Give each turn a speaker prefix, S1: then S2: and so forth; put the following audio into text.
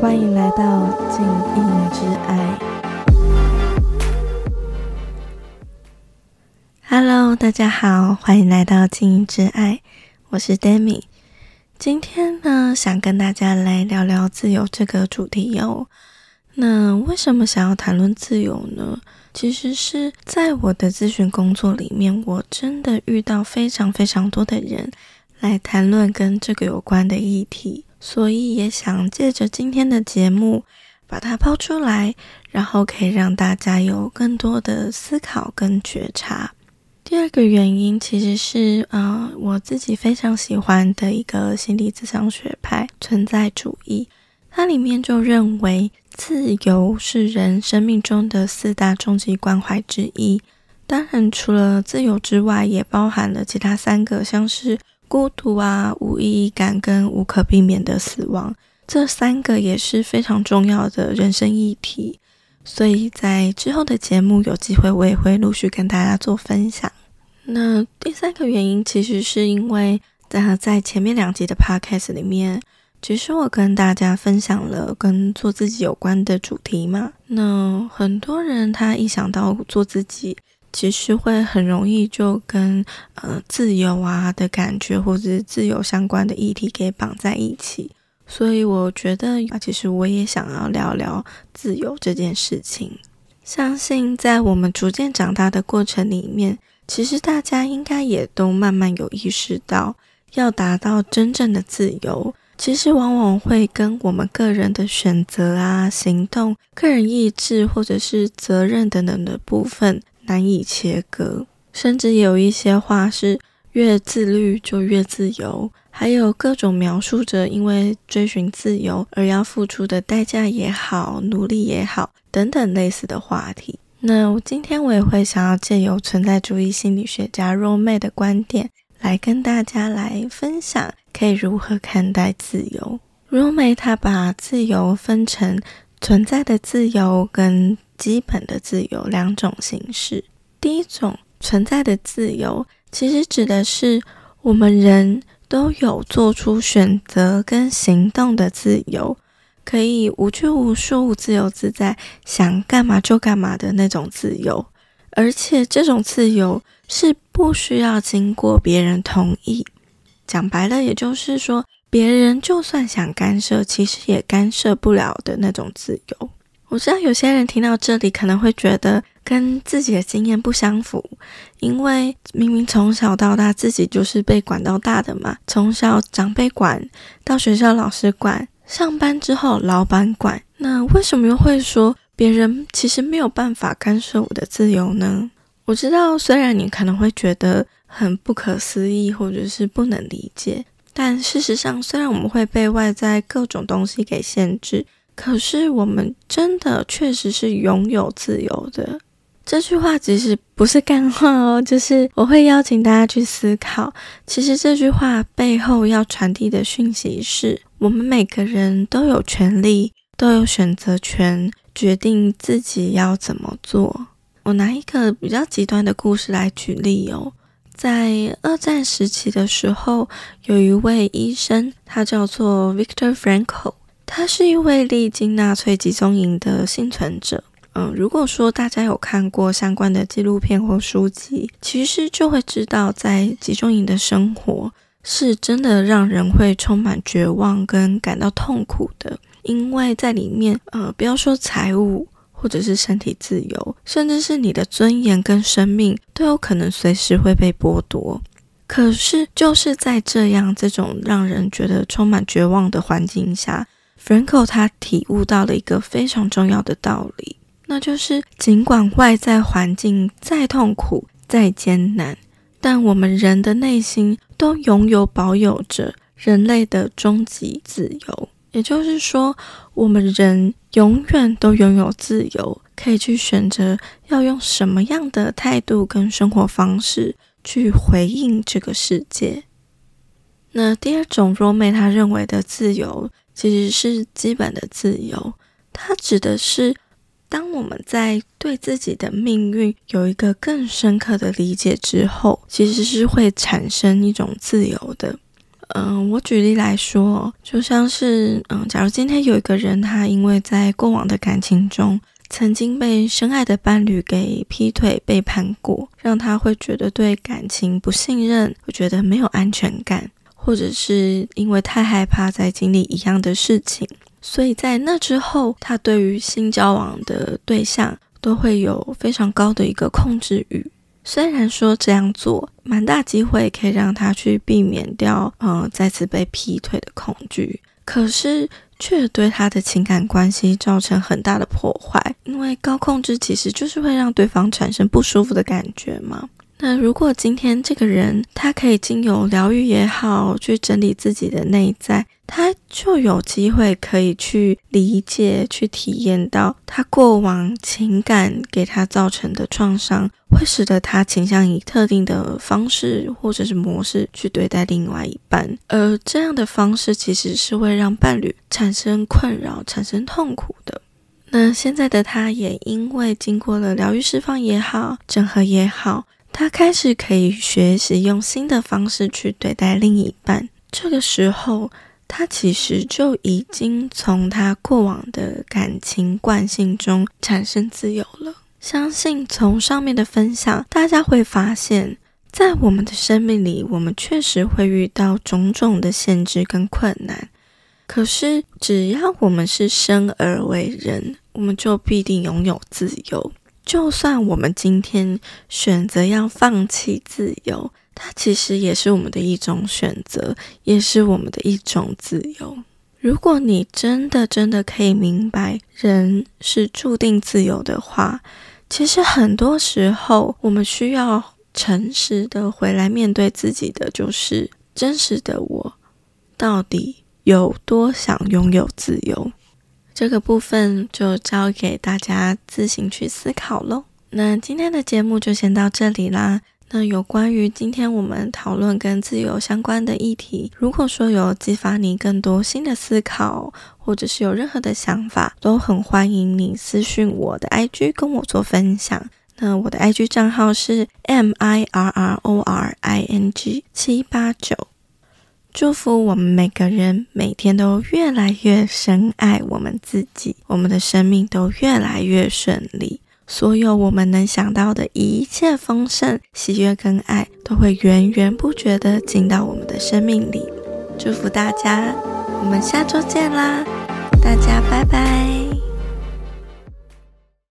S1: 欢迎来到静音之爱。Hello，大家好，欢迎来到静音之爱，我是 Demi。今天呢，想跟大家来聊聊自由这个主题哟。那为什么想要谈论自由呢？其实是在我的咨询工作里面，我真的遇到非常非常多的人来谈论跟这个有关的议题，所以也想借着今天的节目把它抛出来，然后可以让大家有更多的思考跟觉察。第二个原因其实是，呃，我自己非常喜欢的一个心理咨商学派——存在主义。它里面就认为，自由是人生命中的四大终极关怀之一。当然，除了自由之外，也包含了其他三个，像是孤独啊、无意义感跟无可避免的死亡。这三个也是非常重要的人生议题。所以在之后的节目有机会，我也会陆续跟大家做分享。那第三个原因，其实是因为在在前面两集的 podcast 里面。其实我跟大家分享了跟做自己有关的主题嘛，那很多人他一想到做自己，其实会很容易就跟呃自由啊的感觉或者是自由相关的议题给绑在一起，所以我觉得啊，其实我也想要聊聊自由这件事情。相信在我们逐渐长大的过程里面，其实大家应该也都慢慢有意识到，要达到真正的自由。其实往往会跟我们个人的选择啊、行动、个人意志或者是责任等等的部分难以切割，甚至有一些话是越自律就越自由，还有各种描述着因为追寻自由而要付出的代价也好、努力也好等等类似的话题。那今天我也会想要借由存在主义心理学家 r o m 的观点。来跟大家来分享，可以如何看待自由？如梅他把自由分成存在的自由跟基本的自由两种形式。第一种存在的自由，其实指的是我们人都有做出选择跟行动的自由，可以无拘无束、自由自在，想干嘛就干嘛的那种自由。而且这种自由是不需要经过别人同意，讲白了，也就是说，别人就算想干涉，其实也干涉不了的那种自由。我知道有些人听到这里可能会觉得跟自己的经验不相符，因为明明从小到大自己就是被管到大的嘛，从小长辈管，到学校老师管，上班之后老板管，那为什么又会说？别人其实没有办法干涉我的自由呢。我知道，虽然你可能会觉得很不可思议，或者是不能理解，但事实上，虽然我们会被外在各种东西给限制，可是我们真的确实是拥有自由的。这句话其实不是干话哦，就是我会邀请大家去思考。其实这句话背后要传递的讯息是：我们每个人都有权利，都有选择权。决定自己要怎么做。我拿一个比较极端的故事来举例哦，在二战时期的时候，有一位医生，他叫做 Victor Frankl，他是一位历经纳粹集中营的幸存者。嗯，如果说大家有看过相关的纪录片或书籍，其实就会知道，在集中营的生活是真的让人会充满绝望跟感到痛苦的。因为在里面，呃，不要说财务或者是身体自由，甚至是你的尊严跟生命都有可能随时会被剥夺。可是，就是在这样这种让人觉得充满绝望的环境下，Franco 他体悟到了一个非常重要的道理，那就是尽管外在环境再痛苦、再艰难，但我们人的内心都拥有保有着人类的终极自由。也就是说，我们人永远都拥有自由，可以去选择要用什么样的态度跟生活方式去回应这个世界。那第二种若妹他认为的自由，其实是基本的自由，它指的是当我们在对自己的命运有一个更深刻的理解之后，其实是会产生一种自由的。嗯，我举例来说，就像是，嗯，假如今天有一个人，他因为在过往的感情中，曾经被深爱的伴侣给劈腿背叛过，让他会觉得对感情不信任，会觉得没有安全感，或者是因为太害怕再经历一样的事情，所以在那之后，他对于新交往的对象都会有非常高的一个控制欲。虽然说这样做蛮大机会可以让他去避免掉，呃，再次被劈腿的恐惧，可是却对他的情感关系造成很大的破坏，因为高控制其实就是会让对方产生不舒服的感觉嘛。那如果今天这个人他可以经由疗愈也好，去整理自己的内在，他就有机会可以去理解、去体验到他过往情感给他造成的创伤，会使得他倾向以特定的方式或者是模式去对待另外一半，而这样的方式其实是会让伴侣产生困扰、产生痛苦的。那现在的他也因为经过了疗愈释放也好，整合也好。他开始可以学习用新的方式去对待另一半，这个时候，他其实就已经从他过往的感情惯性中产生自由了。相信从上面的分享，大家会发现，在我们的生命里，我们确实会遇到种种的限制跟困难。可是，只要我们是生而为人，我们就必定拥有自由。就算我们今天选择要放弃自由，它其实也是我们的一种选择，也是我们的一种自由。如果你真的真的可以明白人是注定自由的话，其实很多时候我们需要诚实的回来面对自己的，就是真实的我到底有多想拥有自由。这个部分就交给大家自行去思考喽。那今天的节目就先到这里啦。那有关于今天我们讨论跟自由相关的议题，如果说有激发你更多新的思考，或者是有任何的想法，都很欢迎你私讯我的 IG 跟我做分享。那我的 IG 账号是 M I R R O R I N G 七八九。祝福我们每个人每天都越来越深爱我们自己，我们的生命都越来越顺利。所有我们能想到的一切丰盛、喜悦跟爱，都会源源不绝的进到我们的生命里。祝福大家，我们下周见啦！大家拜拜。